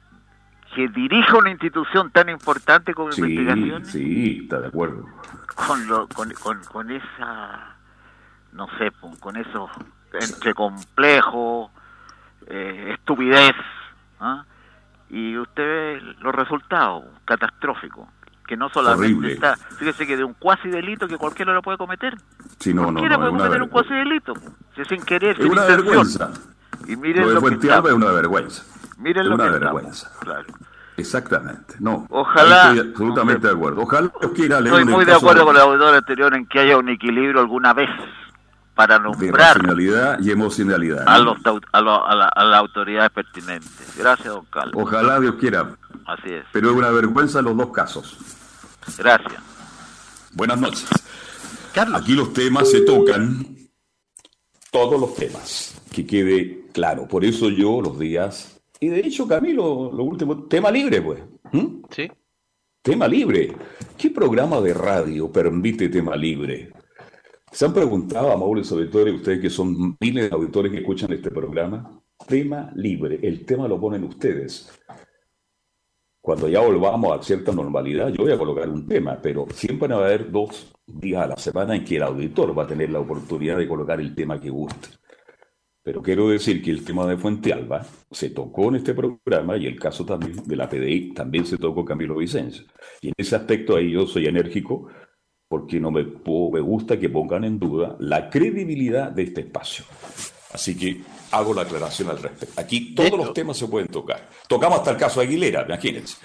que dirija una institución tan importante como Sí, investigaciones sí, está de acuerdo. con, lo, con, con, con esa, no sé, con con eso entre complejo, eh, estupidez, ¿ah? y usted ve los resultados catastróficos, que no solamente Horrible. está, fíjese que de un cuasi delito que cualquiera lo puede cometer, Sí, no, no, cualquiera no, es puede cometer un cuasi delito, si sin querer, es sin una intención. vergüenza. Y miren Lo de lo que es una vergüenza. Miren es lo una que vergüenza. claro. Exactamente. No. Ojalá- Estoy absolutamente de acuerdo. Ojalá Dios quiera leer Estoy muy de acuerdo con el auditor anterior en que haya un equilibrio alguna vez para de nombrar racionalidad y emocionalidad. a, ¿no? los, a, lo- a, la, a las autoridades pertinentes. Gracias, don Carlos. Ojalá Dios quiera. Así es. Pero es una vergüenza en los dos casos. Gracias. Buenas noches. Aquí los temas se tocan, todos los temas, que quede claro. Por eso yo los días, y de hecho Camilo, lo último, tema libre pues. ¿Mm? Sí. Tema libre. ¿Qué programa de radio permite tema libre? ¿Se han preguntado, amables auditores, ustedes que son miles de auditores que escuchan este programa? Tema libre. El tema lo ponen ustedes. Cuando ya volvamos a cierta normalidad, yo voy a colocar un tema, pero siempre va a haber dos días a la semana en que el auditor va a tener la oportunidad de colocar el tema que guste. Pero quiero decir que el tema de Fuente Alba se tocó en este programa y el caso también de la PDI también se tocó Camilo Vicencio. Y en ese aspecto ahí yo soy enérgico porque no me, me gusta que pongan en duda la credibilidad de este espacio. Así que hago la aclaración al respecto. Aquí todos los temas se pueden tocar. Tocamos hasta el caso de Aguilera, imagínense.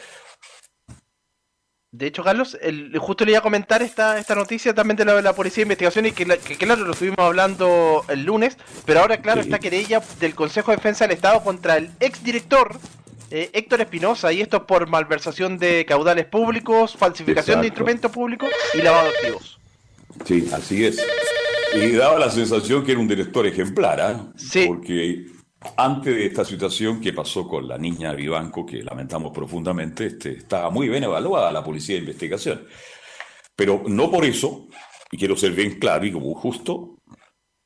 De hecho, Carlos, el- justo le iba a comentar esta, esta noticia también de la, de la Policía de Investigación y que, la- que, claro, lo estuvimos hablando el lunes, pero ahora, claro, Sí. está querella del Consejo de Defensa del Estado contra el exdirector eh, Héctor Espinosa, y esto por malversación de caudales públicos, falsificación de instrumentos públicos y lavado de activos. Sí, así es. Y daba la sensación que era un director ejemplar, ¿ah? Porque antes de esta situación que pasó con la niña Vivanco, que lamentamos profundamente, este, estaba muy bien evaluada la policía de investigación. Pero no por eso, y quiero ser bien claro y como justo,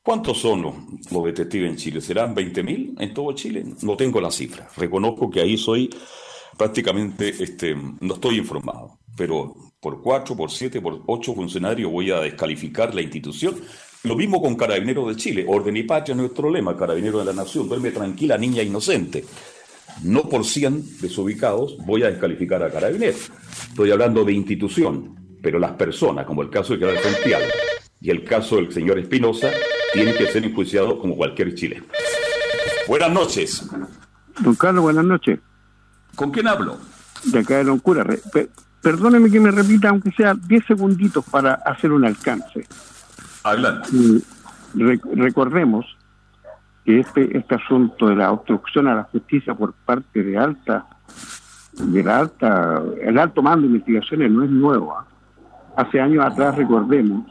¿cuántos son los, los detectives en Chile? ¿Serán 20.000 en todo Chile? No tengo la cifra. Reconozco que ahí soy prácticamente, este, no estoy informado, pero por cuatro, por siete, por ocho funcionarios voy a descalificar la institución. Lo mismo con Carabineros de Chile. Orden y patria es nuestro lema, Carabineros de la Nación. Duerme tranquila, niña inocente. No por 100 desubicados voy a descalificar a Carabineros. Estoy hablando de institución, pero las personas, como el caso de General Santiago y el caso del señor Espinosa, tienen que ser enjuiciados como cualquier chileno. Buenas noches. Don Carlos, buenas noches. ¿Con quién hablo? de acá de Loncura. Perdóneme que me repita, aunque sea 10 segunditos para hacer un alcance. Adelante. Re- recordemos que este, este asunto de la obstrucción a la justicia por parte de alta, de la alta, el alto mando de investigaciones no es nuevo. ¿ah? Hace años atrás recordemos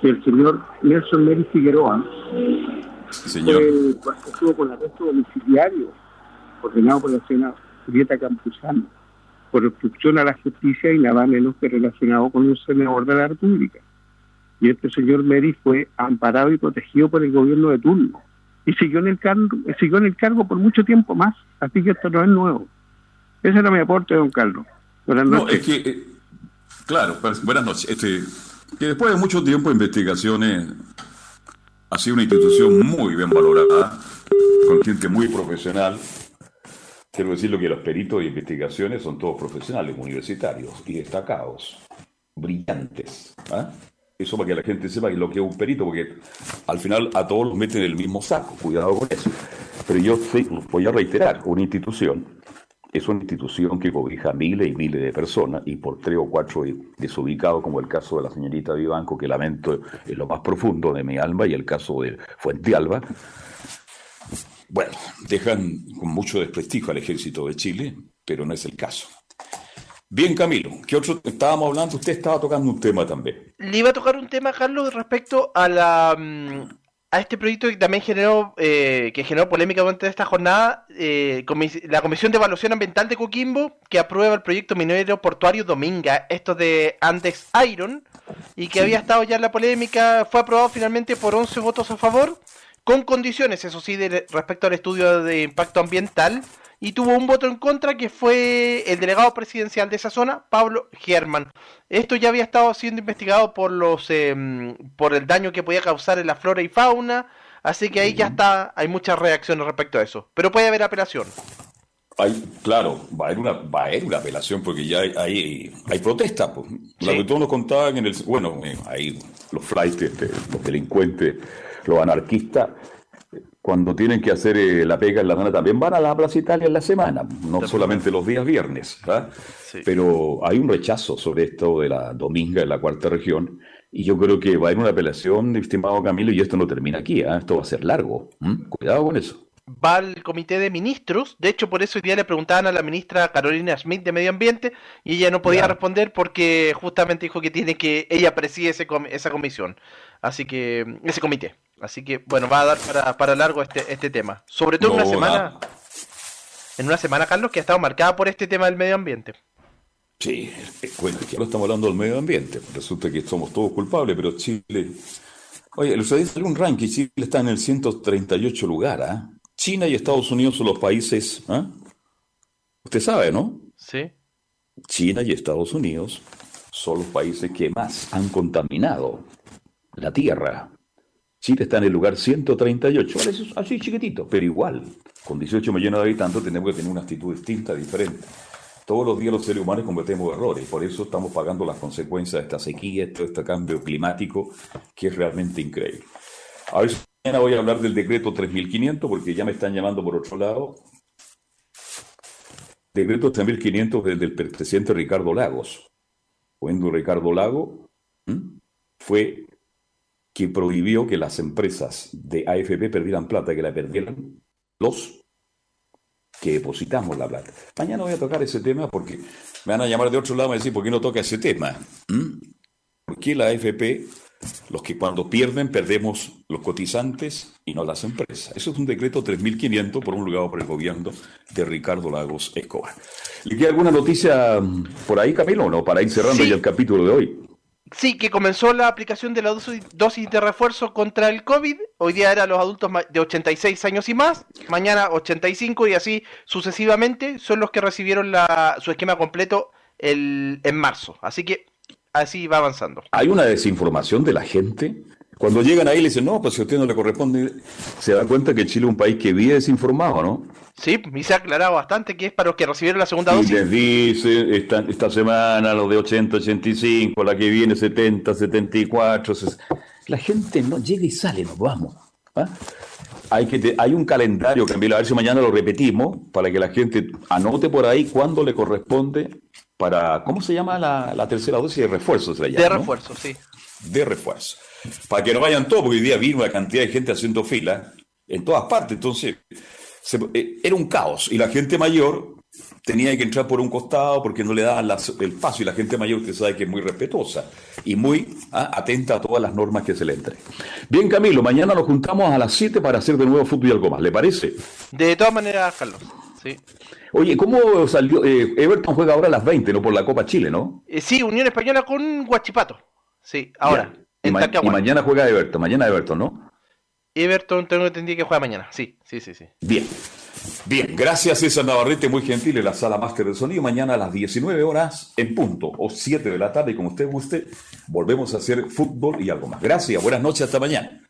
que el señor Nelson Meri Figueroa Señor. fue, estuvo con arresto domiciliario ordenado por la señora Julieta Campuzano por obstrucción a la justicia y nada menos que relacionado con un senador de la República. Y este señor Meri fue amparado y protegido por el gobierno de turno. Y siguió en el cargo, siguió en el cargo por mucho tiempo más. Así que esto no es nuevo. Ese era mi aporte, don Carlos. Buenas No, noches. es que, eh, claro, pues, buenas noches. Este, que después de mucho tiempo de investigaciones, ha sido una institución muy bien valorada, con gente muy profesional. Quiero decirlo que los peritos de investigaciones son todos profesionales, universitarios y destacados, brillantes. ¿ah? Eso para que la gente sepa lo que es un perito, porque al final a todos los meten en el mismo saco, cuidado con eso. Pero yo voy a reiterar, una institución es una institución que cobija miles y miles de personas y por tres o cuatro desubicados, como el caso de la señorita Vivanco, que lamento en lo más profundo de mi alma, y el caso de Fuente Alba, bueno, dejan con mucho desprestigio al ejército de Chile, pero no es el caso. Bien, Camilo, ¿qué otro estábamos hablando? Usted estaba tocando un tema también. Le iba a tocar un tema, Carlos, respecto a la mm, a este proyecto que también generó eh, que generó polémica durante esta jornada, eh, comis- la Comisión de Evaluación Ambiental de Coquimbo, que aprueba el proyecto minero portuario Dominga, esto de Andex Iron, y que había estado ya en la polémica, fue aprobado finalmente por 11 votos a favor, con condiciones, eso sí, de- respecto al estudio de impacto ambiental, y tuvo un voto en contra que fue el delegado presidencial de esa zona, Pablo German. Esto ya había estado siendo investigado por los em, por el daño que podía causar en la flora y fauna, así que ahí ya está, hay muchas reacciones respecto a eso, pero puede haber apelación. Hay, claro, va a haber una, va a haber una apelación porque ya hay, hay, hay protesta. Pues. La que todos nos contaban en el. Bueno, eh, ahí los flights, los delincuentes, los anarquistas, eh, cuando tienen que hacer eh, la pega en la semana también van a la Plaza Italia en la semana, no solamente los días viernes. ¿ah? Pero hay un rechazo sobre esto de la Dominga en la cuarta región. Y yo creo que va a haber una apelación, estimado Camilo, y esto no termina aquí. ¿ah? Esto va a ser largo. Cuidado con eso. va al comité de ministros. De hecho, por eso hoy día le preguntaban a la ministra Carolina Schmidt de Medio Ambiente y ella no podía Claro. responder porque justamente dijo que tiene que ella preside ese com- esa comisión, así que ese comité. Así que bueno, va a dar para, para largo este este tema. Sobre todo en una semana, en una semana, Carlos, que ha estado marcada por este tema del medio ambiente. Sí, eh, bueno, ya no estamos hablando del medio ambiente. Resulta que somos todos culpables, pero Chile. Oye, el día salió un ranking. Chile está en el 138 lugar. ¿ah? China y Estados Unidos son los países. ¿ah? Usted sabe, ¿no? Sí. China y Estados Unidos son los países que más han contaminado la Tierra. Chile está en el lugar 138, Vale, eso es así chiquitito, pero igual, con 18 millones de habitantes tenemos que tener una actitud distinta, diferente. Todos los días los seres humanos cometemos errores, por eso estamos pagando las consecuencias de esta sequía, de todo este cambio climático, que es realmente increíble. A mañana voy a hablar del decreto 3500, porque ya me están llamando por otro lado. Decreto 3500 del, del presidente Ricardo Lagos. Cuando Ricardo Lago ¿m? fue que prohibió que las empresas de AFP perdieran plata, que la perdieran los que depositamos la plata. Mañana voy a tocar ese tema porque me van a llamar de otro lado y decir, ¿por qué no toca ese tema? ¿Mm? ¿Por qué la AFP, los que cuando pierden, perdemos los cotizantes y no las empresas? Eso es un decreto 3.500 promulgado por el gobierno de Ricardo Lagos Escobar. ¿Le queda alguna noticia por ahí, Camilo, o no? Para ir cerrando Sí. ya el capítulo de hoy. Sí, que comenzó la aplicación de la dosis, de refuerzo contra el COVID. Hoy día era los adultos de 86 años y más, mañana 85 y así sucesivamente son los que recibieron la, su esquema completo el, en marzo. Así que así va avanzando. Hay una desinformación de la gente. Cuando llegan ahí le dicen, no, pues si a usted no le corresponde, se da cuenta que Chile es un país que vive desinformado, ¿no? Sí, y se ha aclarado bastante que es para los que recibieron la segunda Y dosis. les dice, esta, esta semana los de 80, 85, la que viene 70, 74. ses- La gente no llega y sale, nos vamos. ¿ah? hay, que te- hay un calendario, Camilo, a ver si mañana lo repetimos, para que la gente anote por ahí cuándo le corresponde para, ¿cómo se llama la, la tercera dosis de refuerzo? Se la llama, De ¿no? refuerzo, sí. de refuerzo. Para que no vayan todos, porque hoy día vino una cantidad de gente haciendo fila en todas partes. Entonces, se- eh, era un caos. Y la gente mayor tenía que entrar por un costado porque no le daban las- el paso. Y la gente mayor, usted sabe que es muy respetuosa y muy ah, atenta a todas las normas que se le entreguen. Bien, Camilo, mañana nos juntamos a las 7 para hacer de nuevo fútbol y algo más. ¿Le parece? De todas maneras, Carlos. Sí. Oye, ¿cómo salió? eh, Everton juega ahora a las 20, ¿no? Por la Copa Chile, ¿no? Eh, sí, Unión Española con Guachipato. Sí, ahora. Y, en ma- y Talcahuano. mañana juega Everton, mañana Everton, ¿no? Everton tengo entendido que juega mañana. Sí, sí, sí, sí. Bien. Bien, gracias César Navarrete, muy gentil en la sala máster de sonido. Mañana a las 19 horas en punto, o 7 de la tarde, como usted guste, volvemos a hacer fútbol y algo más. Gracias, buenas noches, hasta mañana.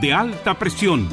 de alta presión.